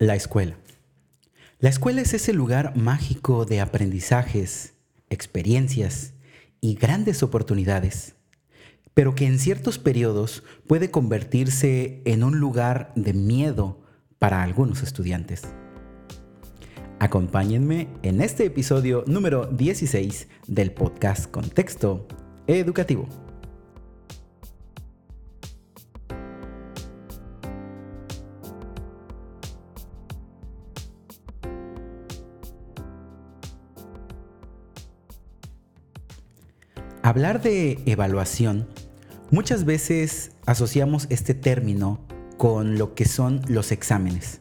La escuela. La escuela es ese lugar mágico de aprendizajes, experiencias y grandes oportunidades, pero que en ciertos periodos puede convertirse en un lugar de miedo para algunos estudiantes. Acompáñenme en este episodio número 16 del podcast Contexto Educativo. Hablar de evaluación, muchas veces asociamos este término con lo que son los exámenes.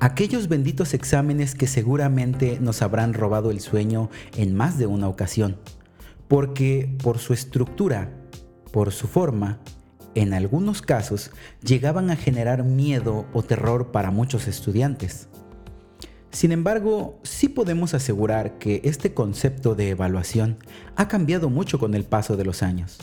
Aquellos benditos exámenes que seguramente nos habrán robado el sueño en más de una ocasión, porque por su estructura, por su forma, en algunos casos llegaban a generar miedo o terror para muchos estudiantes. Sin embargo, sí podemos asegurar que este concepto de evaluación ha cambiado mucho con el paso de los años.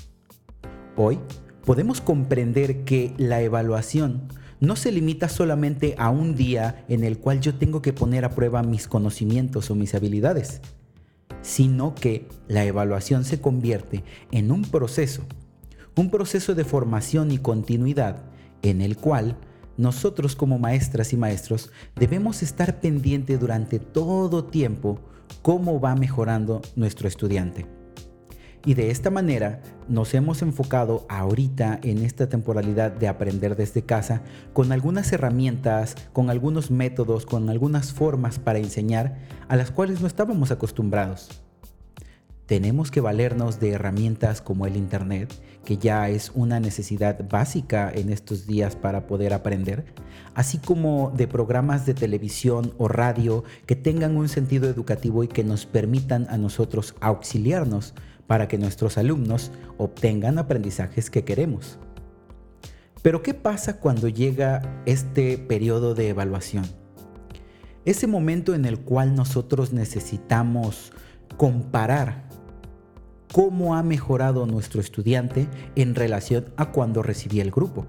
Hoy podemos comprender que la evaluación no se limita solamente a un día en el cual yo tengo que poner a prueba mis conocimientos o mis habilidades, sino que la evaluación se convierte en un proceso, un proceso de formación y continuidad en el cual nosotros como maestras y maestros debemos estar pendiente durante todo tiempo cómo va mejorando nuestro estudiante. Y de esta manera nos hemos enfocado ahorita en esta temporalidad de aprender desde casa con algunas herramientas, con algunos métodos, con algunas formas para enseñar a las cuales no estábamos acostumbrados tenemos que valernos de herramientas como el Internet, que ya es una necesidad básica en estos días para poder aprender, así como de programas de televisión o radio que tengan un sentido educativo y que nos permitan a nosotros auxiliarnos para que nuestros alumnos obtengan aprendizajes que queremos. Pero ¿qué pasa cuando llega este periodo de evaluación? Ese momento en el cual nosotros necesitamos comparar cómo ha mejorado nuestro estudiante en relación a cuando recibía el grupo.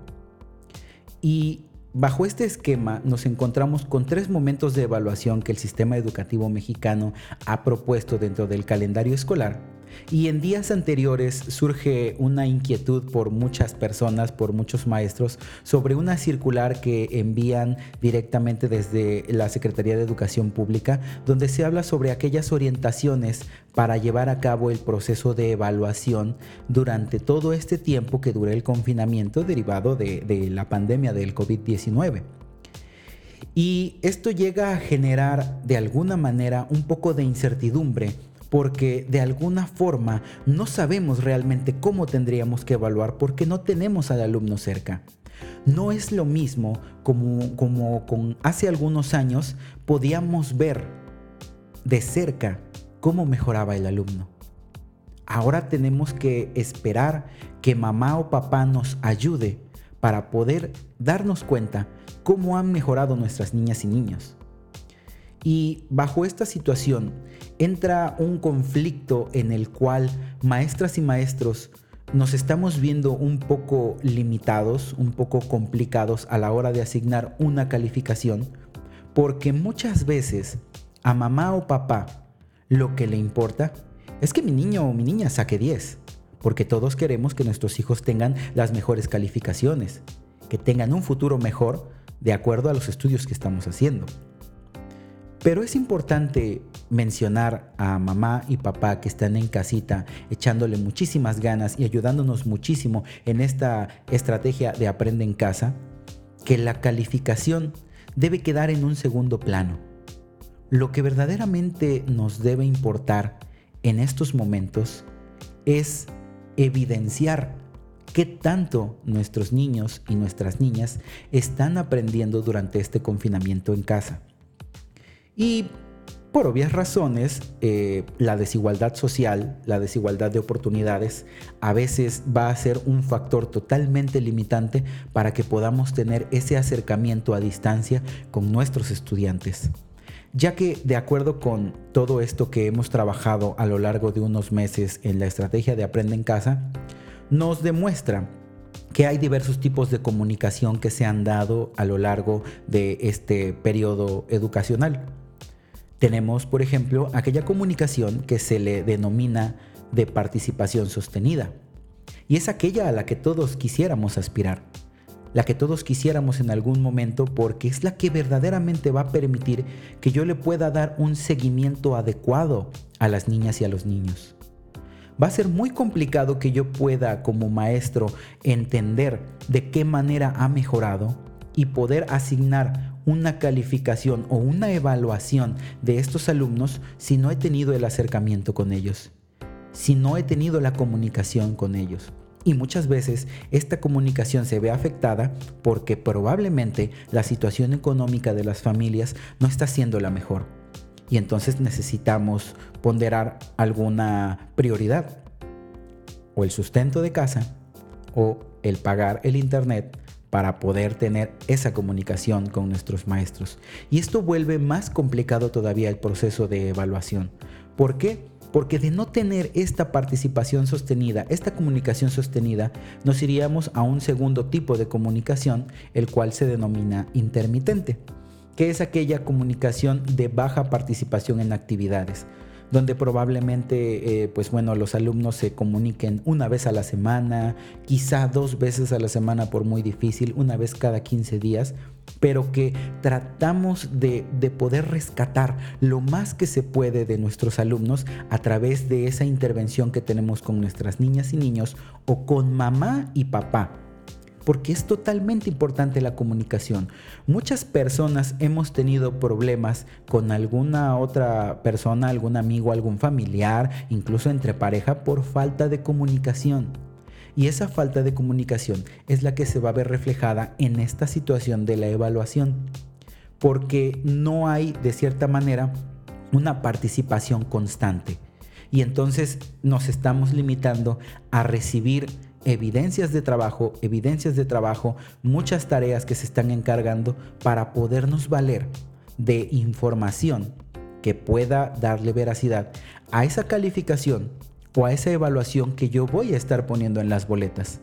Y bajo este esquema nos encontramos con tres momentos de evaluación que el sistema educativo mexicano ha propuesto dentro del calendario escolar y en días anteriores surge una inquietud por muchas personas, por muchos maestros, sobre una circular que envían directamente desde la Secretaría de Educación Pública, donde se habla sobre aquellas orientaciones para llevar a cabo el proceso de evaluación durante todo este tiempo que dure el confinamiento derivado de, de la pandemia del COVID-19. Y esto llega a generar de alguna manera un poco de incertidumbre porque de alguna forma no sabemos realmente cómo tendríamos que evaluar porque no tenemos al alumno cerca. No es lo mismo como, como con hace algunos años podíamos ver de cerca cómo mejoraba el alumno. Ahora tenemos que esperar que mamá o papá nos ayude para poder darnos cuenta cómo han mejorado nuestras niñas y niños. Y bajo esta situación entra un conflicto en el cual maestras y maestros nos estamos viendo un poco limitados, un poco complicados a la hora de asignar una calificación, porque muchas veces a mamá o papá lo que le importa es que mi niño o mi niña saque 10, porque todos queremos que nuestros hijos tengan las mejores calificaciones, que tengan un futuro mejor de acuerdo a los estudios que estamos haciendo. Pero es importante mencionar a mamá y papá que están en casita echándole muchísimas ganas y ayudándonos muchísimo en esta estrategia de aprende en casa, que la calificación debe quedar en un segundo plano. Lo que verdaderamente nos debe importar en estos momentos es evidenciar qué tanto nuestros niños y nuestras niñas están aprendiendo durante este confinamiento en casa. Y por obvias razones, eh, la desigualdad social, la desigualdad de oportunidades, a veces va a ser un factor totalmente limitante para que podamos tener ese acercamiento a distancia con nuestros estudiantes. Ya que de acuerdo con todo esto que hemos trabajado a lo largo de unos meses en la estrategia de Aprende en Casa, nos demuestra que hay diversos tipos de comunicación que se han dado a lo largo de este periodo educacional. Tenemos, por ejemplo, aquella comunicación que se le denomina de participación sostenida, y es aquella a la que todos quisiéramos aspirar, la que todos quisiéramos en algún momento porque es la que verdaderamente va a permitir que yo le pueda dar un seguimiento adecuado a las niñas y a los niños. Va a ser muy complicado que yo pueda como maestro entender de qué manera ha mejorado y poder asignar una calificación o una evaluación de estos alumnos si no he tenido el acercamiento con ellos, si no he tenido la comunicación con ellos. Y muchas veces esta comunicación se ve afectada porque probablemente la situación económica de las familias no está siendo la mejor y entonces necesitamos ponderar alguna prioridad o el sustento de casa o el pagar el internet para poder tener esa comunicación con nuestros maestros. Y esto vuelve más complicado todavía el proceso de evaluación. ¿Por qué? Porque de no tener esta participación sostenida, esta comunicación sostenida, nos iríamos a un segundo tipo de comunicación, el cual se denomina intermitente que es aquella comunicación de baja participación en actividades, donde probablemente, eh, pues bueno, los alumnos se comuniquen una vez a la semana, quizá dos veces a la semana por muy difícil, una vez cada 15 días, pero que tratamos de, de poder rescatar lo más que se puede de nuestros alumnos a través de esa intervención que tenemos con nuestras niñas y niños o con mamá y papá porque es totalmente importante la comunicación. Muchas personas hemos tenido problemas con alguna otra persona, algún amigo, algún familiar, incluso entre pareja, por falta de comunicación. Y esa falta de comunicación es la que se va a ver reflejada en esta situación de la evaluación, porque no hay, de cierta manera, una participación constante. Y entonces nos estamos limitando a recibir evidencias de trabajo, evidencias de trabajo, muchas tareas que se están encargando para podernos valer de información que pueda darle veracidad a esa calificación o a esa evaluación que yo voy a estar poniendo en las boletas.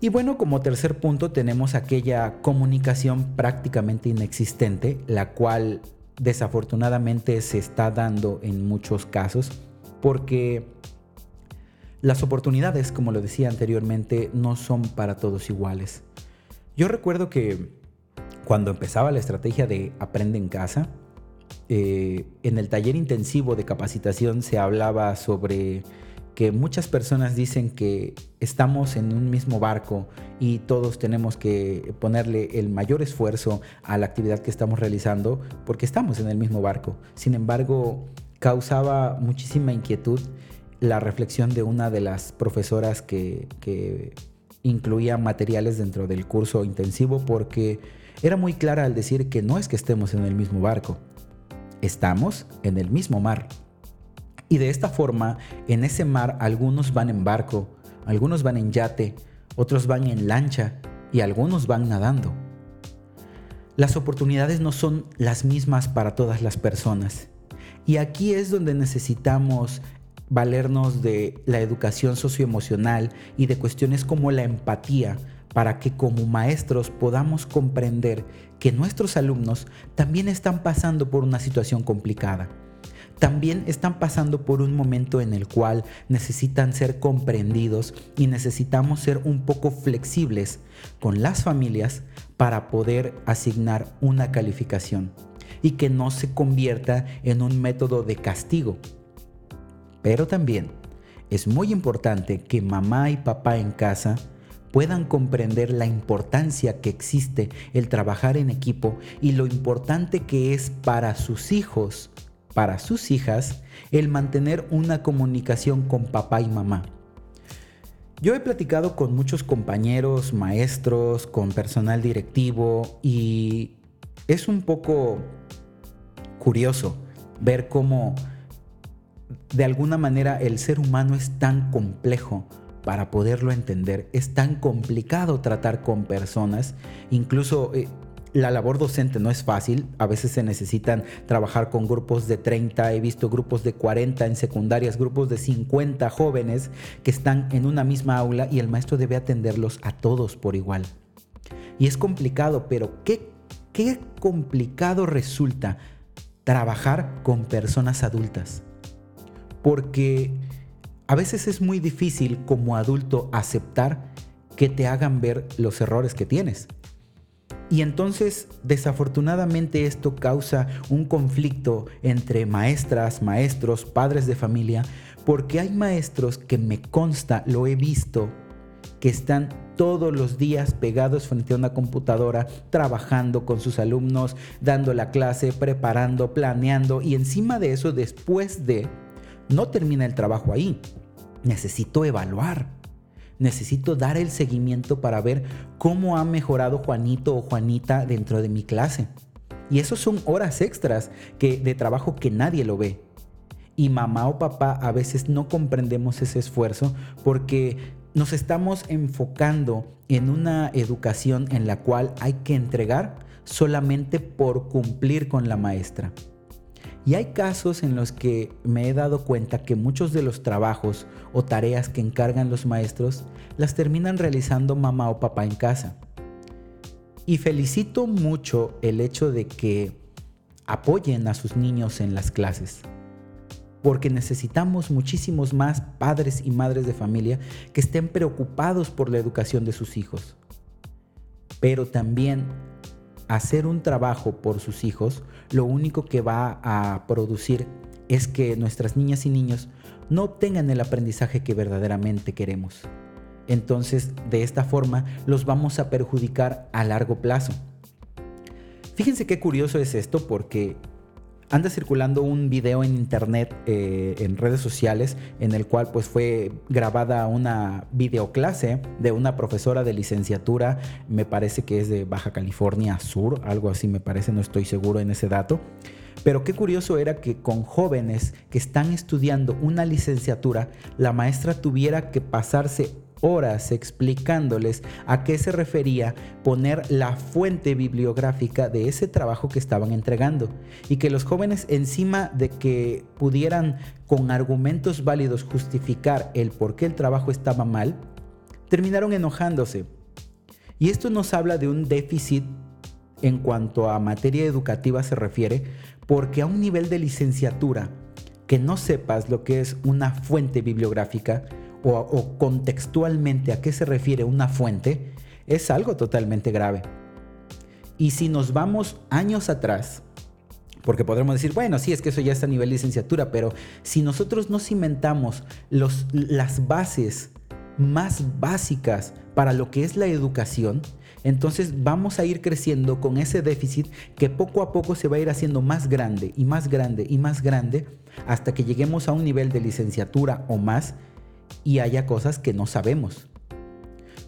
Y bueno, como tercer punto tenemos aquella comunicación prácticamente inexistente, la cual desafortunadamente se está dando en muchos casos, porque las oportunidades, como lo decía anteriormente, no son para todos iguales. Yo recuerdo que cuando empezaba la estrategia de Aprende en casa, eh, en el taller intensivo de capacitación se hablaba sobre que muchas personas dicen que estamos en un mismo barco y todos tenemos que ponerle el mayor esfuerzo a la actividad que estamos realizando porque estamos en el mismo barco. Sin embargo, causaba muchísima inquietud la reflexión de una de las profesoras que, incluía materiales dentro del curso intensivo porque era muy clara al decir que no es que estemos en el mismo barco, estamos en el mismo mar. Y de esta forma, en ese mar algunos van en barco, algunos van en yate, otros van en lancha y algunos van nadando. Las oportunidades no son las mismas para todas las personas. Y aquí es donde necesitamos valernos de la educación socioemocional y de cuestiones como la empatía para que como maestros podamos comprender que nuestros alumnos también están pasando por una situación complicada. También están pasando por un momento en el cual necesitan ser comprendidos y necesitamos ser un poco flexibles con las familias para poder asignar una calificación y que no se convierta en un método de castigo, pero también es muy importante que mamá y papá en casa puedan comprender la importancia que existe el trabajar en equipo y lo importante que es para sus hijos, para sus hijas, el mantener una comunicación con papá y mamá. Yo he platicado con muchos compañeros, maestros, con personal directivo y es un poco curioso ver cómo de alguna manera el ser humano es tan complejo para poderlo entender, es tan complicado tratar con personas, incluso eh, la labor docente no es fácil, a veces se necesitan trabajar con grupos de 30, he visto grupos de 40 en secundarias, grupos de 50 jóvenes que están en una misma aula y el maestro debe atenderlos a todos por igual. Y es complicado, pero qué, qué complicado resulta trabajar con personas adultas. Porque a veces es muy difícil como adulto aceptar que te hagan ver los errores que tienes. Y entonces, desafortunadamente, esto causa un conflicto entre maestras, maestros, padres de familia, porque hay maestros que me consta, lo he visto, que están todos los días pegados frente a una computadora, trabajando con sus alumnos, dando la clase, preparando, planeando, y encima de eso, después de, no termina el trabajo ahí. Necesito evaluar necesito dar el seguimiento para ver cómo ha mejorado Juanito o Juanita dentro de mi clase. Y eso son horas extras que, de trabajo que nadie lo ve. Y mamá o papá a veces no comprendemos ese esfuerzo porque nos estamos enfocando en una educación en la cual hay que entregar solamente por cumplir con la maestra. Y hay casos en los que me he dado cuenta que muchos de los trabajos o tareas que encargan los maestros las terminan realizando mamá o papá en casa. Y felicito mucho el hecho de que apoyen a sus niños en las clases. Porque necesitamos muchísimos más padres y madres de familia que estén preocupados por la educación de sus hijos. Pero también hacer un trabajo por sus hijos, lo único que va a producir es que nuestras niñas y niños no obtengan el aprendizaje que verdaderamente queremos. Entonces, de esta forma, los vamos a perjudicar a largo plazo. Fíjense qué curioso es esto porque anda circulando un video en internet, eh, en redes sociales, en el cual pues fue grabada una videoclase de una profesora de licenciatura, me parece que es de Baja California Sur, algo así me parece, no estoy seguro en ese dato. Pero qué curioso era que con jóvenes que están estudiando una licenciatura, la maestra tuviera que pasarse horas explicándoles a qué se refería poner la fuente bibliográfica de ese trabajo que estaban entregando y que los jóvenes encima de que pudieran con argumentos válidos justificar el por qué el trabajo estaba mal, terminaron enojándose. Y esto nos habla de un déficit en cuanto a materia educativa se refiere, porque a un nivel de licenciatura que no sepas lo que es una fuente bibliográfica, o, contextualmente a qué se refiere una fuente, es algo totalmente grave. Y si nos vamos años atrás, porque podremos decir, bueno, sí, es que eso ya está a nivel licenciatura, pero si nosotros no cimentamos los, las bases más básicas para lo que es la educación, entonces vamos a ir creciendo con ese déficit que poco a poco se va a ir haciendo más grande y más grande y más grande hasta que lleguemos a un nivel de licenciatura o más y haya cosas que no sabemos.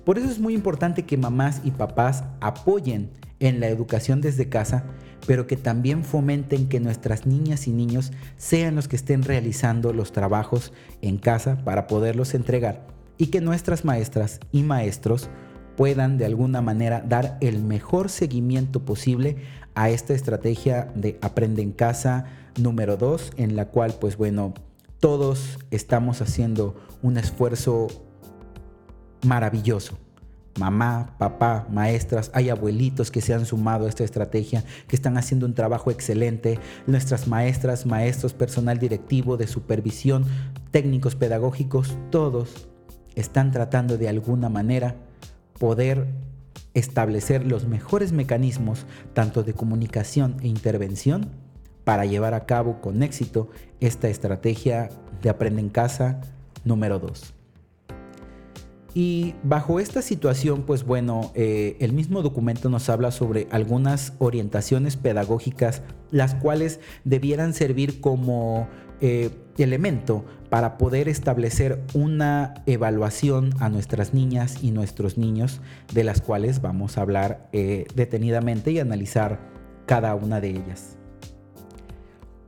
Por eso es muy importante que mamás y papás apoyen en la educación desde casa, pero que también fomenten que nuestras niñas y niños sean los que estén realizando los trabajos en casa para poderlos entregar y que nuestras maestras y maestros puedan de alguna manera dar el mejor seguimiento posible a esta estrategia de aprende en casa número 2 en la cual pues bueno todos estamos haciendo un esfuerzo maravilloso. Mamá, papá, maestras, hay abuelitos que se han sumado a esta estrategia, que están haciendo un trabajo excelente. Nuestras maestras, maestros, personal directivo, de supervisión, técnicos pedagógicos, todos están tratando de alguna manera poder establecer los mejores mecanismos tanto de comunicación e intervención para llevar a cabo con éxito esta estrategia de Aprende en Casa número 2. Y bajo esta situación, pues bueno, eh, el mismo documento nos habla sobre algunas orientaciones pedagógicas, las cuales debieran servir como eh, elemento para poder establecer una evaluación a nuestras niñas y nuestros niños, de las cuales vamos a hablar eh, detenidamente y analizar cada una de ellas.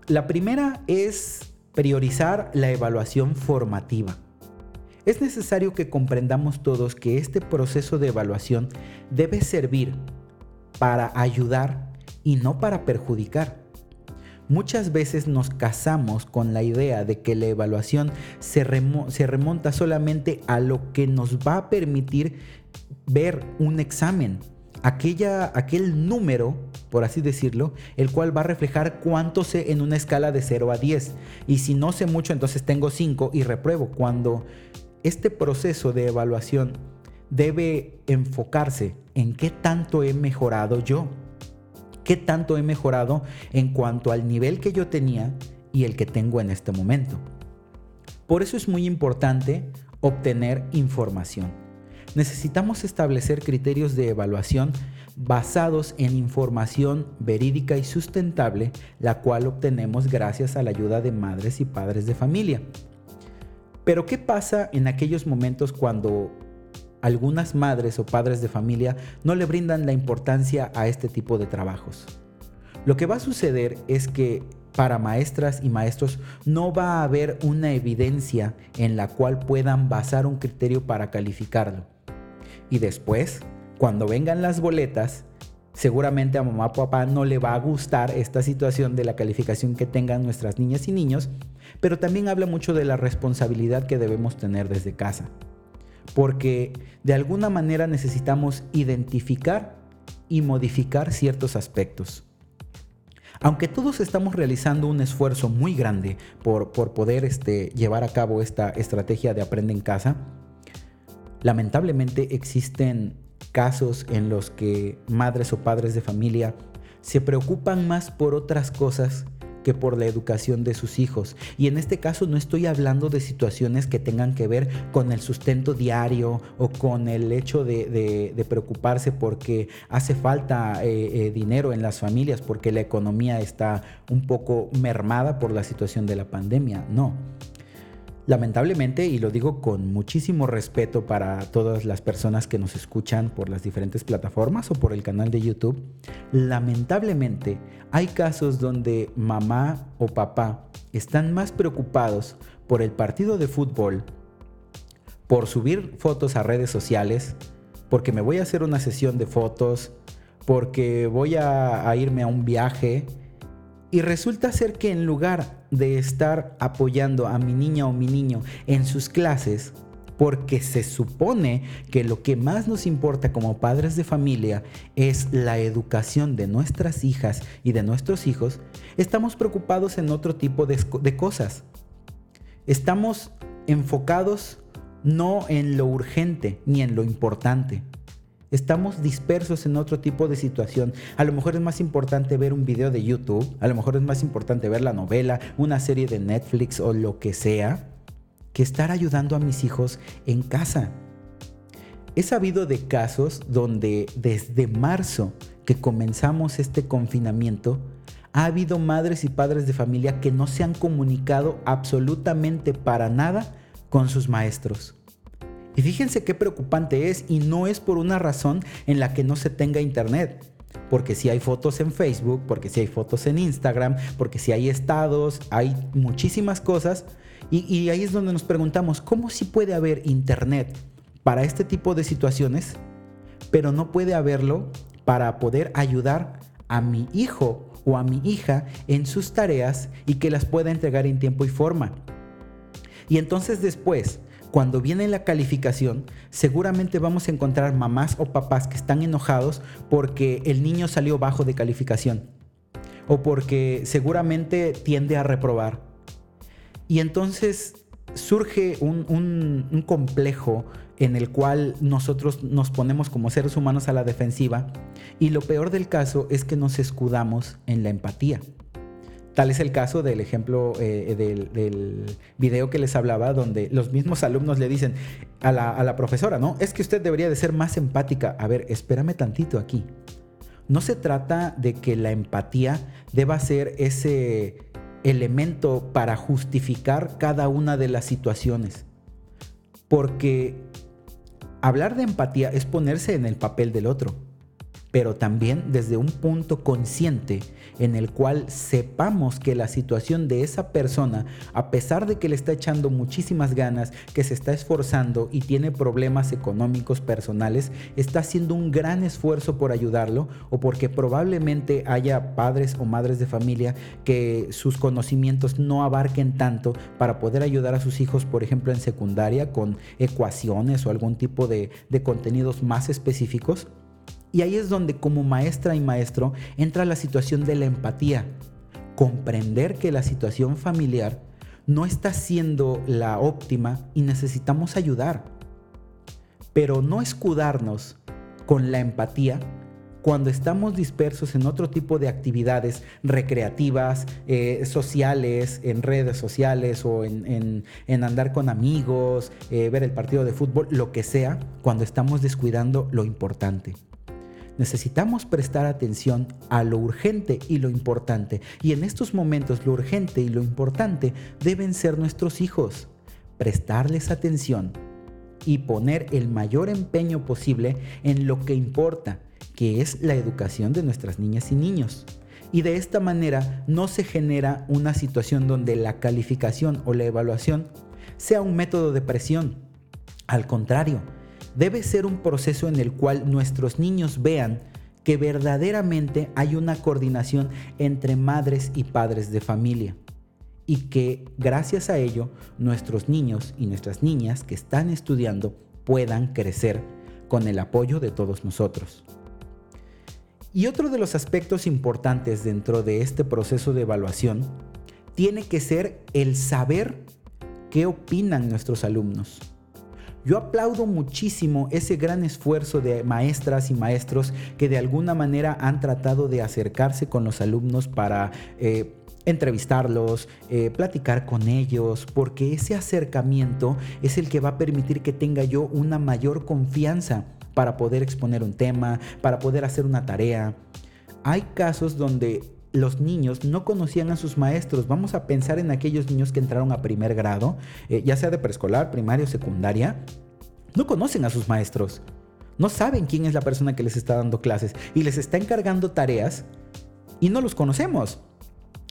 La primera es priorizar la evaluación formativa. Es necesario que comprendamos todos que este proceso de evaluación debe servir para ayudar y no para perjudicar. Muchas veces nos casamos con la idea de que la evaluación se, remonta solamente a lo que nos va a permitir ver un examen, aquella, aquel número, por así decirlo, el cual va a reflejar cuánto sé en una escala de 0 a 10. Y si no sé mucho, entonces tengo 5 y repruebo. Cuando este proceso de evaluación debe enfocarse en qué tanto he mejorado yo qué tanto he mejorado en cuanto al nivel que yo tenía y el que tengo en este momento. Por eso es muy importante obtener información. Necesitamos establecer criterios de evaluación basados en información verídica y sustentable, la cual obtenemos gracias a la ayuda de madres y padres de familia. Pero ¿qué pasa en aquellos momentos cuando algunas madres o padres de familia no le brindan la importancia a este tipo de trabajos. Lo que va a suceder es que para maestras y maestros no va a haber una evidencia en la cual puedan basar un criterio para calificarlo. Y después, cuando vengan las boletas, seguramente a mamá o papá no le va a gustar esta situación de la calificación que tengan nuestras niñas y niños, pero también habla mucho de la responsabilidad que debemos tener desde casa porque de alguna manera necesitamos identificar y modificar ciertos aspectos. Aunque todos estamos realizando un esfuerzo muy grande por, poder este, llevar a cabo esta estrategia de aprende en casa, lamentablemente existen casos en los que madres o padres de familia se preocupan más por otras cosas que por la educación de sus hijos. Y en este caso no estoy hablando de situaciones que tengan que ver con el sustento diario o con el hecho de, preocuparse porque hace falta eh, eh, dinero en las familias, porque la economía está un poco mermada por la situación de la pandemia. No. Lamentablemente, y lo digo con muchísimo respeto para todas las personas que nos escuchan por las diferentes plataformas o por el canal de YouTube, lamentablemente hay casos donde mamá o papá están más preocupados por el partido de fútbol, por subir fotos a redes sociales, porque me voy a hacer una sesión de fotos, porque voy a, irme a un viaje, y resulta ser que en lugar de estar apoyando a mi niña o mi niño en sus clases, porque se supone que lo que más nos importa como padres de familia es la educación de nuestras hijas y de nuestros hijos, estamos preocupados en otro tipo de, de cosas. Estamos enfocados no en lo urgente ni en lo importante. Estamos dispersos en otro tipo de situación. A lo mejor es más importante ver un video de YouTube, a lo mejor es más importante ver la novela, una serie de Netflix o lo que sea, que estar ayudando a mis hijos en casa. He sabido de casos donde desde marzo que comenzamos este confinamiento, ha habido madres y padres de familia que no se han comunicado absolutamente para nada con sus maestros. Y fíjense qué preocupante es y no es por una razón en la que no se tenga internet. Porque si hay fotos en Facebook, porque si hay fotos en Instagram, porque si hay estados, hay muchísimas cosas. Y, ahí es donde nos preguntamos, ¿cómo si puede haber internet para este tipo de situaciones, pero no puede haberlo para poder ayudar a mi hijo o a mi hija en sus tareas y que las pueda entregar en tiempo y forma? Y entonces después, cuando viene la calificación, seguramente vamos a encontrar mamás o papás que están enojados porque el niño salió bajo de calificación o porque seguramente tiende a reprobar. Y entonces surge un, complejo en el cual nosotros nos ponemos como seres humanos a la defensiva y lo peor del caso es que nos escudamos en la empatía. Tal es el caso del ejemplo eh, del, video que les hablaba, donde los mismos alumnos le dicen a la, a la profesora, ¿no? Es que usted debería de ser más empática. A ver, espérame tantito aquí. No se trata de que la empatía deba ser ese elemento para justificar cada una de las situaciones. Porque hablar de empatía es ponerse en el papel del otro. Pero también desde un punto consciente en el cual sepamos que la situación de esa persona, a pesar de que le está echando muchísimas ganas, que se está esforzando y tiene problemas económicos personales, está haciendo un gran esfuerzo por ayudarlo o porque probablemente haya padres o madres de familia que sus conocimientos no abarquen tanto para poder ayudar a sus hijos, por ejemplo, en secundaria con ecuaciones o algún tipo de, de contenidos más específicos. Y ahí es donde como maestra y maestro entra la situación de la empatía. Comprender que la situación familiar no está siendo la óptima y necesitamos ayudar. Pero no escudarnos con la empatía cuando estamos dispersos en otro tipo de actividades recreativas, eh, sociales, en redes sociales o en, andar con amigos, eh, ver el partido de fútbol, lo que sea, cuando estamos descuidando lo importante necesitamos prestar atención a lo urgente y lo importante. Y en estos momentos lo urgente y lo importante deben ser nuestros hijos. Prestarles atención y poner el mayor empeño posible en lo que importa, que es la educación de nuestras niñas y niños. Y de esta manera no se genera una situación donde la calificación o la evaluación sea un método de presión. Al contrario, debe ser un proceso en el cual nuestros niños vean que verdaderamente hay una coordinación entre madres y padres de familia y que gracias a ello nuestros niños y nuestras niñas que están estudiando puedan crecer con el apoyo de todos nosotros. Y otro de los aspectos importantes dentro de este proceso de evaluación tiene que ser el saber qué opinan nuestros alumnos. Yo aplaudo muchísimo ese gran esfuerzo de maestras y maestros que de alguna manera han tratado de acercarse con los alumnos para... Eh, entrevistarlos, eh, platicar con ellos, porque ese acercamiento es el que va a permitir que tenga yo una mayor confianza para poder exponer un tema, para poder hacer una tarea. Hay casos donde los niños no conocían a sus maestros. Vamos a pensar en aquellos niños que entraron a primer grado, eh, ya sea de preescolar, primaria o secundaria. No conocen a sus maestros. No saben quién es la persona que les está dando clases y les está encargando tareas y no los conocemos.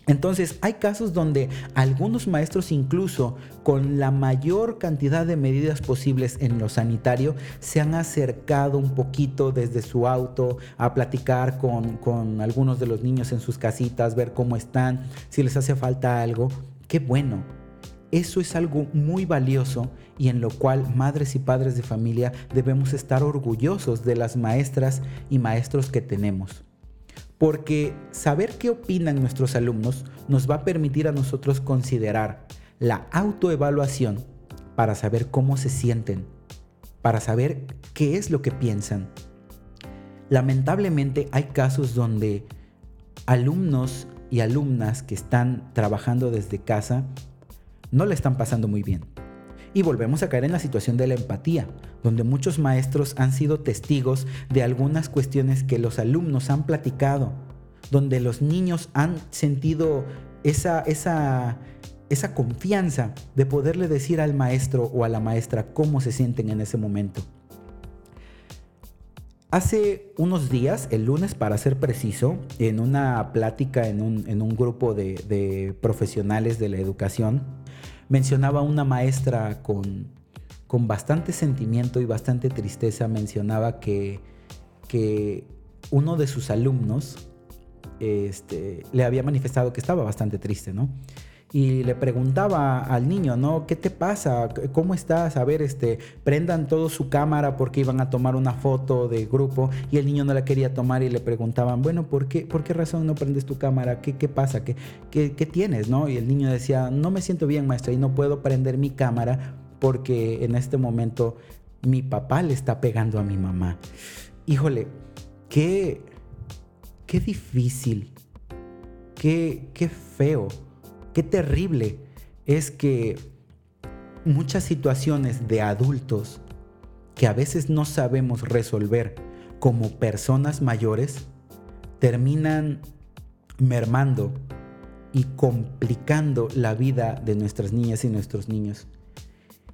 Entonces hay casos donde algunos maestros incluso con la mayor cantidad de medidas posibles en lo sanitario se han acercado un poquito desde su auto a platicar con, algunos de los niños en sus casitas, ver cómo están, si les hace falta algo. Qué bueno. Eso es algo muy valioso y en lo cual madres y padres de familia debemos estar orgullosos de las maestras y maestros que tenemos porque saber qué opinan nuestros alumnos nos va a permitir a nosotros considerar la autoevaluación para saber cómo se sienten, para saber qué es lo que piensan. Lamentablemente hay casos donde alumnos y alumnas que están trabajando desde casa no le están pasando muy bien. Y volvemos a caer en la situación de la empatía, donde muchos maestros han sido testigos de algunas cuestiones que los alumnos han platicado, donde los niños han sentido esa, esa, esa confianza de poderle decir al maestro o a la maestra cómo se sienten en ese momento. Hace unos días, el lunes para ser preciso, en una plática en un, grupo de, de profesionales de la educación, mencionaba una maestra con, con bastante sentimiento y bastante tristeza, mencionaba que, que uno de sus alumnos este, le había manifestado que estaba bastante triste, ¿no? Y le preguntaba al niño, ¿no? ¿Qué te pasa? ¿Cómo estás? A ver, este, prendan todo su cámara porque iban a tomar una foto de grupo y el niño no la quería tomar y le preguntaban, bueno, ¿por qué, por qué razón no prendes tu cámara? ¿Qué, qué pasa? ¿Qué, ¿Qué, tienes? ¿no? Y el niño decía, no me siento bien, maestra, y no puedo prender mi cámara porque en este momento mi papá le está pegando a mi mamá. Híjole, qué, qué difícil, qué, qué feo Qué terrible es que muchas situaciones de adultos que a veces no sabemos resolver como personas mayores terminan mermando y complicando la vida de nuestras niñas y nuestros niños.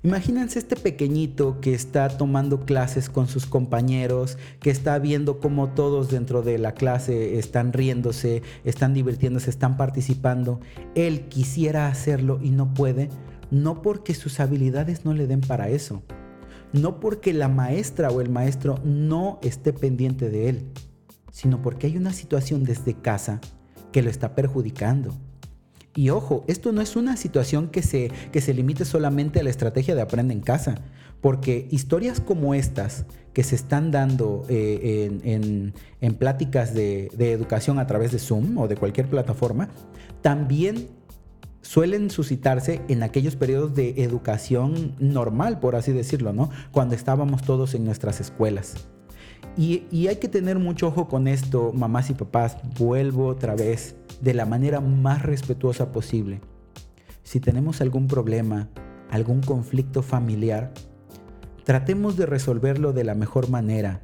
Imagínense este pequeñito que está tomando clases con sus compañeros, que está viendo cómo todos dentro de la clase están riéndose, están divirtiéndose, están participando. Él quisiera hacerlo y no puede, no porque sus habilidades no le den para eso, no porque la maestra o el maestro no esté pendiente de él, sino porque hay una situación desde casa que lo está perjudicando y ojo, esto no es una situación que se, que se limite solamente a la estrategia de aprende en casa, porque historias como estas que se están dando eh, en, pláticas de, de educación a través de Zoom o de cualquier plataforma, también suelen suscitarse en aquellos periodos de educación normal, por así decirlo, ¿no? Cuando estábamos todos en nuestras escuelas. Y, hay que tener mucho ojo con esto, mamás y papás. Vuelvo otra vez de la manera más respetuosa posible. Si tenemos algún problema, algún conflicto familiar, tratemos de resolverlo de la mejor manera.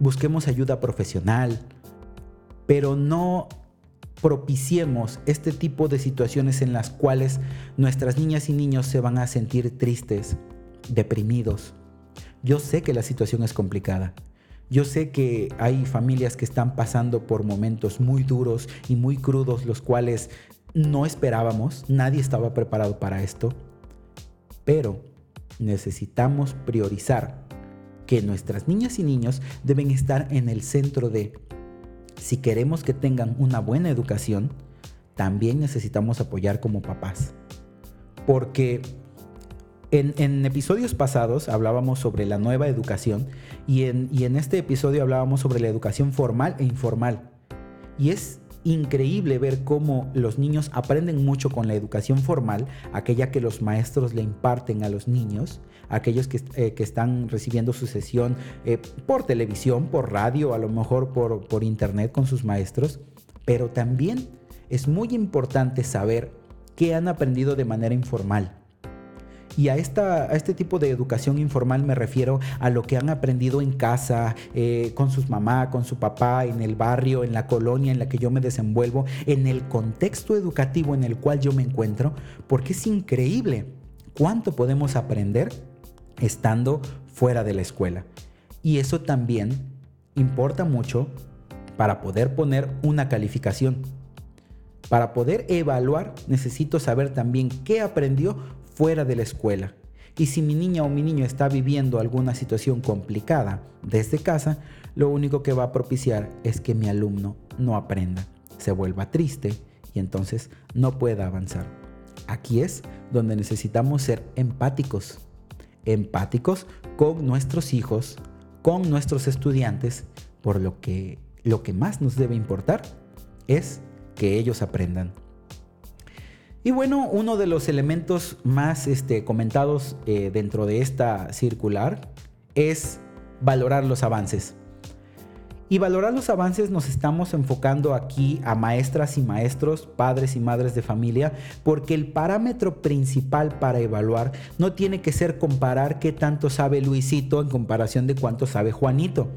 Busquemos ayuda profesional, pero no propiciemos este tipo de situaciones en las cuales nuestras niñas y niños se van a sentir tristes, deprimidos. Yo sé que la situación es complicada. Yo sé que hay familias que están pasando por momentos muy duros y muy crudos, los cuales no esperábamos, nadie estaba preparado para esto, pero necesitamos priorizar que nuestras niñas y niños deben estar en el centro de, si queremos que tengan una buena educación, también necesitamos apoyar como papás. Porque en, episodios pasados hablábamos sobre la nueva educación y en, este episodio hablábamos sobre la educación formal e informal. Y es increíble ver cómo los niños aprenden mucho con la educación formal, aquella que los maestros le imparten a los niños, aquellos que, eh, están recibiendo su sesión eh, por televisión, por radio, a lo mejor por, por internet con sus maestros, pero también es muy importante saber qué han aprendido de manera informal. Y a, esta, a este tipo de educación informal me refiero a lo que han aprendido en casa, eh, con sus mamá, con su papá, en el barrio, en la colonia en la que yo me desenvuelvo, en el contexto educativo en el cual yo me encuentro, porque es increíble cuánto podemos aprender estando fuera de la escuela. Y eso también importa mucho para poder poner una calificación. Para poder evaluar necesito saber también qué aprendió fuera de la escuela. Y si mi niña o mi niño está viviendo alguna situación complicada desde casa, lo único que va a propiciar es que mi alumno no aprenda, se vuelva triste y entonces no pueda avanzar. Aquí es donde necesitamos ser empáticos. Empáticos con nuestros hijos, con nuestros estudiantes, por lo que lo que más nos debe importar es que ellos aprendan. Y bueno, uno de los elementos más este, comentados eh, dentro de esta circular es valorar los avances. Y valorar los avances nos estamos enfocando aquí a maestras y maestros, padres y madres de familia, porque el parámetro principal para evaluar no tiene que ser comparar qué tanto sabe Luisito en comparación de cuánto sabe Juanito.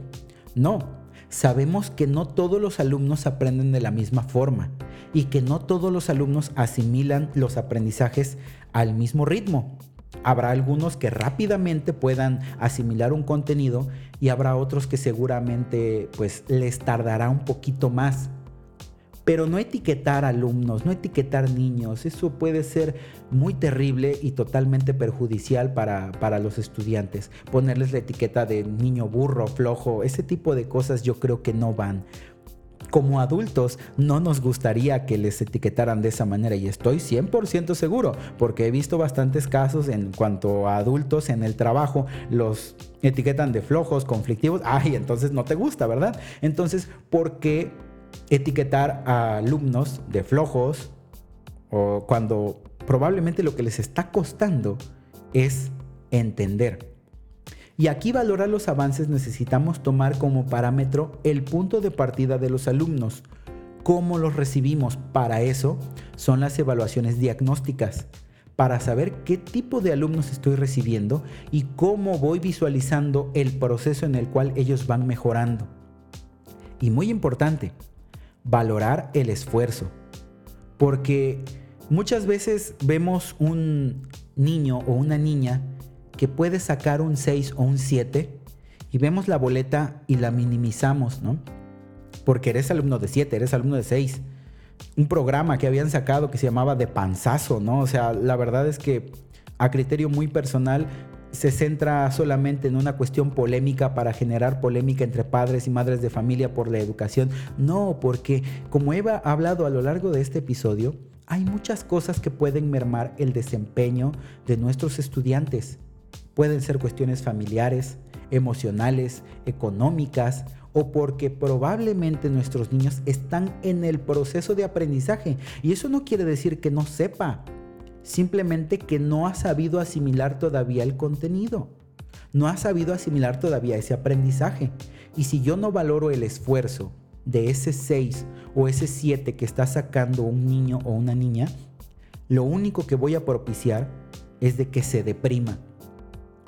No, sabemos que no todos los alumnos aprenden de la misma forma y que no todos los alumnos asimilan los aprendizajes al mismo ritmo. Habrá algunos que rápidamente puedan asimilar un contenido y habrá otros que seguramente pues les tardará un poquito más. Pero no etiquetar alumnos, no etiquetar niños, eso puede ser muy terrible y totalmente perjudicial para, para los estudiantes. Ponerles la etiqueta de niño burro, flojo, ese tipo de cosas yo creo que no van como adultos no nos gustaría que les etiquetaran de esa manera y estoy 100% seguro porque he visto bastantes casos en cuanto a adultos en el trabajo los etiquetan de flojos, conflictivos, ay, entonces no te gusta, ¿verdad? Entonces, ¿por qué etiquetar a alumnos de flojos o cuando probablemente lo que les está costando es entender y aquí valorar los avances necesitamos tomar como parámetro el punto de partida de los alumnos. ¿Cómo los recibimos? Para eso son las evaluaciones diagnósticas, para saber qué tipo de alumnos estoy recibiendo y cómo voy visualizando el proceso en el cual ellos van mejorando. Y muy importante, valorar el esfuerzo, porque muchas veces vemos un niño o una niña que puede sacar un 6 o un 7 y vemos la boleta y la minimizamos, ¿no? Porque eres alumno de 7, eres alumno de 6. Un programa que habían sacado que se llamaba de panzazo, ¿no? O sea, la verdad es que a criterio muy personal se centra solamente en una cuestión polémica para generar polémica entre padres y madres de familia por la educación. No, porque como Eva ha hablado a lo largo de este episodio, hay muchas cosas que pueden mermar el desempeño de nuestros estudiantes. Pueden ser cuestiones familiares, emocionales, económicas o porque probablemente nuestros niños están en el proceso de aprendizaje. Y eso no quiere decir que no sepa, simplemente que no ha sabido asimilar todavía el contenido. No ha sabido asimilar todavía ese aprendizaje. Y si yo no valoro el esfuerzo de ese 6 o ese 7 que está sacando un niño o una niña, lo único que voy a propiciar es de que se deprima,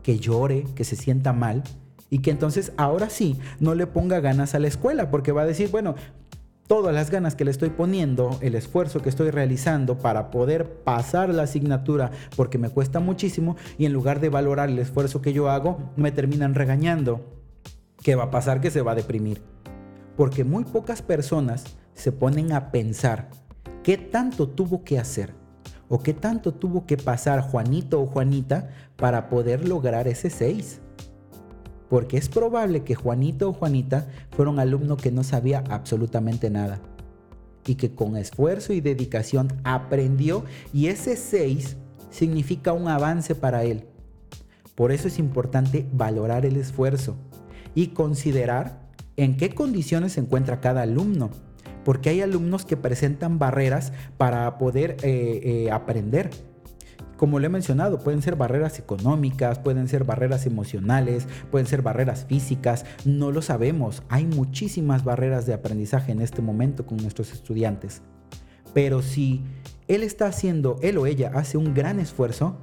que llore, que se sienta mal y que entonces ahora sí no le ponga ganas a la escuela porque va a decir, bueno, todas las ganas que le estoy poniendo, el esfuerzo que estoy realizando para poder pasar la asignatura porque me cuesta muchísimo y en lugar de valorar el esfuerzo que yo hago, me terminan regañando. ¿Qué va a pasar? Que se va a deprimir. Porque muy pocas personas se ponen a pensar qué tanto tuvo que hacer o qué tanto tuvo que pasar Juanito o Juanita para poder lograr ese 6 porque es probable que Juanito o Juanita fuera un alumno que no sabía absolutamente nada y que con esfuerzo y dedicación aprendió y ese 6 significa un avance para él. Por eso es importante valorar el esfuerzo y considerar en qué condiciones se encuentra cada alumno, porque hay alumnos que presentan barreras para poder eh, eh, aprender como le he mencionado, pueden ser barreras económicas, pueden ser barreras emocionales, pueden ser barreras físicas, no lo sabemos. Hay muchísimas barreras de aprendizaje en este momento con nuestros estudiantes. Pero si él está haciendo, él o ella hace un gran esfuerzo,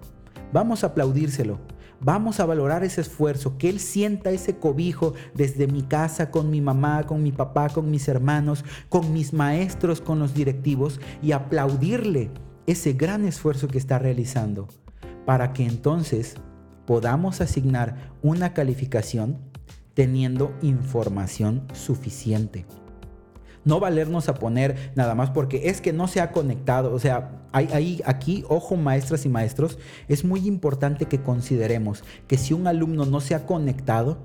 vamos a aplaudírselo. Vamos a valorar ese esfuerzo, que él sienta ese cobijo desde mi casa, con mi mamá, con mi papá, con mis hermanos, con mis maestros, con los directivos y aplaudirle ese gran esfuerzo que está realizando para que entonces podamos asignar una calificación teniendo información suficiente. No valernos a poner nada más porque es que no se ha conectado. O sea, aquí, ojo maestras y maestros, es muy importante que consideremos que si un alumno no se ha conectado,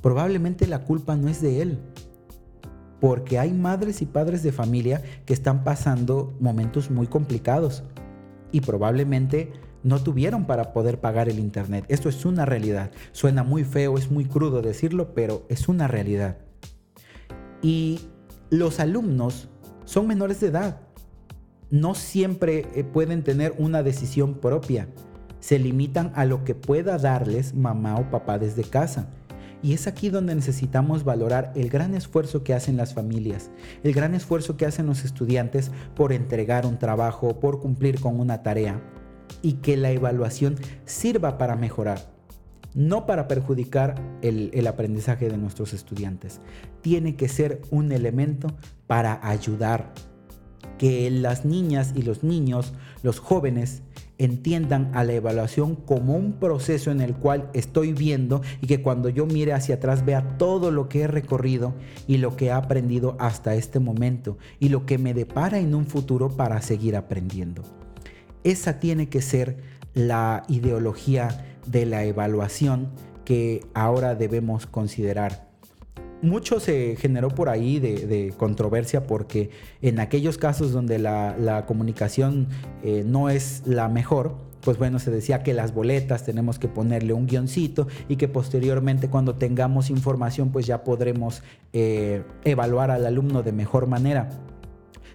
probablemente la culpa no es de él, porque hay madres y padres de familia que están pasando momentos muy complicados y probablemente no tuvieron para poder pagar el Internet. Esto es una realidad. Suena muy feo, es muy crudo decirlo, pero es una realidad. Y los alumnos son menores de edad. No siempre eh, pueden tener una decisión propia. Se limitan a lo que pueda darles mamá o papá desde casa. Y es aquí donde necesitamos valorar el gran esfuerzo que hacen las familias, el gran esfuerzo que hacen los estudiantes por entregar un trabajo, por cumplir con una tarea y que la evaluación sirva para mejorar, no para perjudicar el, aprendizaje de nuestros estudiantes. Tiene que ser un elemento para ayudar que las niñas y los niños, los jóvenes, entiendan a la evaluación como un proceso en el cual estoy viendo y que cuando yo mire hacia atrás vea todo lo que he recorrido y lo que he aprendido hasta este momento y lo que me depara en un futuro para seguir aprendiendo. Esa tiene que ser la ideología de la evaluación que ahora debemos considerar mucho se generó por ahí de, controversia porque en aquellos casos donde la, comunicación eh, no es la mejor, pues bueno, se decía que las boletas tenemos que ponerle un guioncito y que posteriormente cuando tengamos información pues ya podremos eh, evaluar al alumno de mejor manera.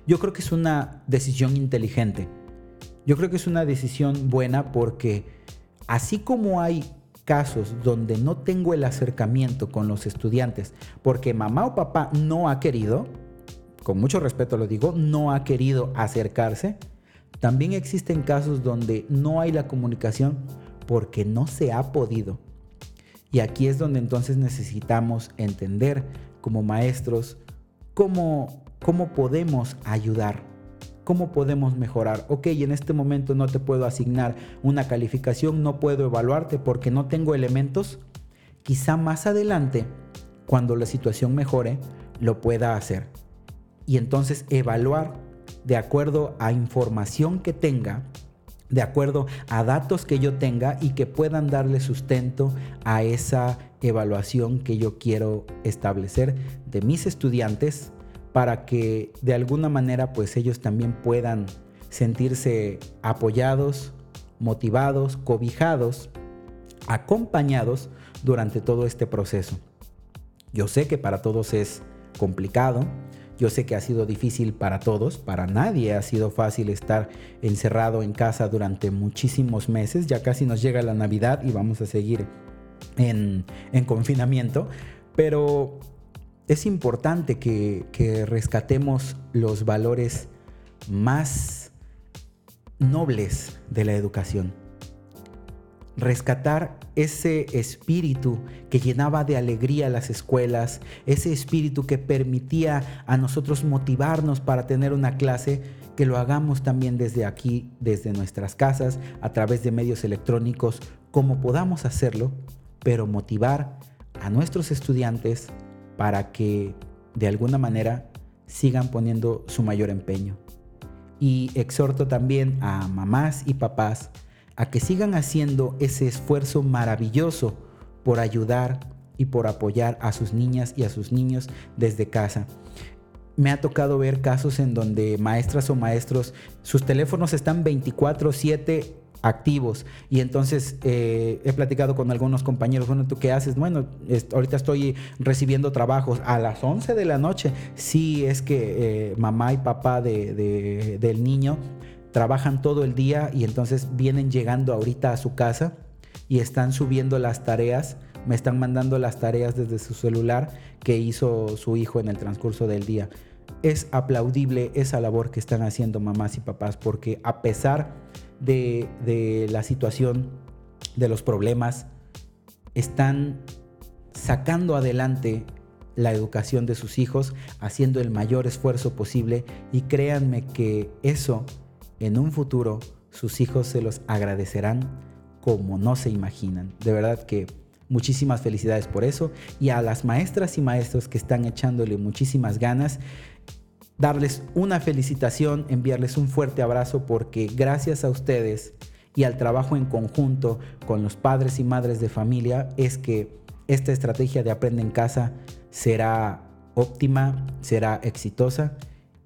Yo creo que es una decisión inteligente. Yo creo que es una decisión buena porque así como hay casos donde no tengo el acercamiento con los estudiantes porque mamá o papá no ha querido, con mucho respeto lo digo, no ha querido acercarse, también existen casos donde no hay la comunicación porque no se ha podido. Y aquí es donde entonces necesitamos entender como maestros cómo, cómo podemos ayudar ¿cómo podemos mejorar? Ok, en este momento no te puedo asignar una calificación, no puedo evaluarte porque no tengo elementos. Quizá más adelante, cuando la situación mejore, lo pueda hacer. Y entonces evaluar de acuerdo a información que tenga, de acuerdo a datos que yo tenga y que puedan darle sustento a esa evaluación que yo quiero establecer de mis estudiantes para que de alguna manera pues ellos también puedan sentirse apoyados, motivados, cobijados, acompañados durante todo este proceso. Yo sé que para todos es complicado, yo sé que ha sido difícil para todos, para nadie ha sido fácil estar encerrado en casa durante muchísimos meses, ya casi nos llega la Navidad y vamos a seguir en, confinamiento, pero es importante que, rescatemos los valores más nobles de la educación. Rescatar ese espíritu que llenaba de alegría las escuelas, ese espíritu que permitía a nosotros motivarnos para tener una clase, que lo hagamos también desde aquí, desde nuestras casas, a través de medios electrónicos, como podamos hacerlo, pero motivar a nuestros estudiantes para que de alguna manera sigan poniendo su mayor empeño. Y exhorto también a mamás y papás a que sigan haciendo ese esfuerzo maravilloso por ayudar y por apoyar a sus niñas y a sus niños desde casa. Me ha tocado ver casos en donde maestras o maestros, sus teléfonos están 24/7 activos. Y entonces eh, he platicado con algunos compañeros, bueno, ¿tú qué haces? Bueno, ahorita estoy recibiendo trabajos a las 11 de la noche. Sí, es que eh, mamá y papá de, del niño trabajan todo el día y entonces vienen llegando ahorita a su casa y están subiendo las tareas, me están mandando las tareas desde su celular que hizo su hijo en el transcurso del día. Es aplaudible esa labor que están haciendo mamás y papás porque a pesar de, la situación, de los problemas, están sacando adelante la educación de sus hijos, haciendo el mayor esfuerzo posible y créanme que eso en un futuro sus hijos se los agradecerán como no se imaginan. De verdad que muchísimas felicidades por eso y a las maestras y maestros que están echándole muchísimas ganas darles una felicitación, enviarles un fuerte abrazo porque gracias a ustedes y al trabajo en conjunto con los padres y madres de familia es que esta estrategia de Aprende en Casa será óptima, será exitosa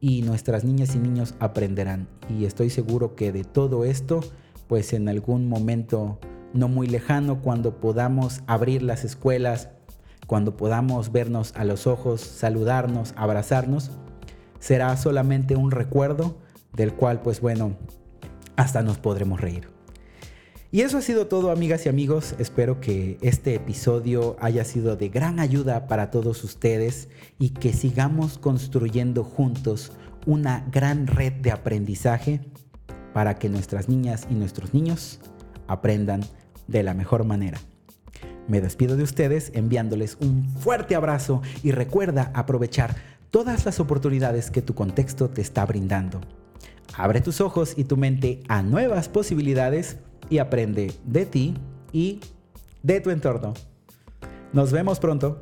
y nuestras niñas y niños aprenderán. Y estoy seguro que de todo esto, pues en algún momento no muy lejano, cuando podamos abrir las escuelas, cuando podamos vernos a los ojos, saludarnos, abrazarnos, será solamente un recuerdo del cual, pues bueno, hasta nos podremos reír. Y eso ha sido todo, amigas y amigos. Espero que este episodio haya sido de gran ayuda para todos ustedes y que sigamos construyendo juntos una gran red de aprendizaje para que nuestras niñas y nuestros niños aprendan de la mejor manera. Me despido de ustedes enviándoles un fuerte abrazo y recuerda aprovechar todas las oportunidades que tu contexto te está brindando. Abre tus ojos y tu mente a nuevas posibilidades y aprende de ti y de tu entorno. Nos vemos pronto.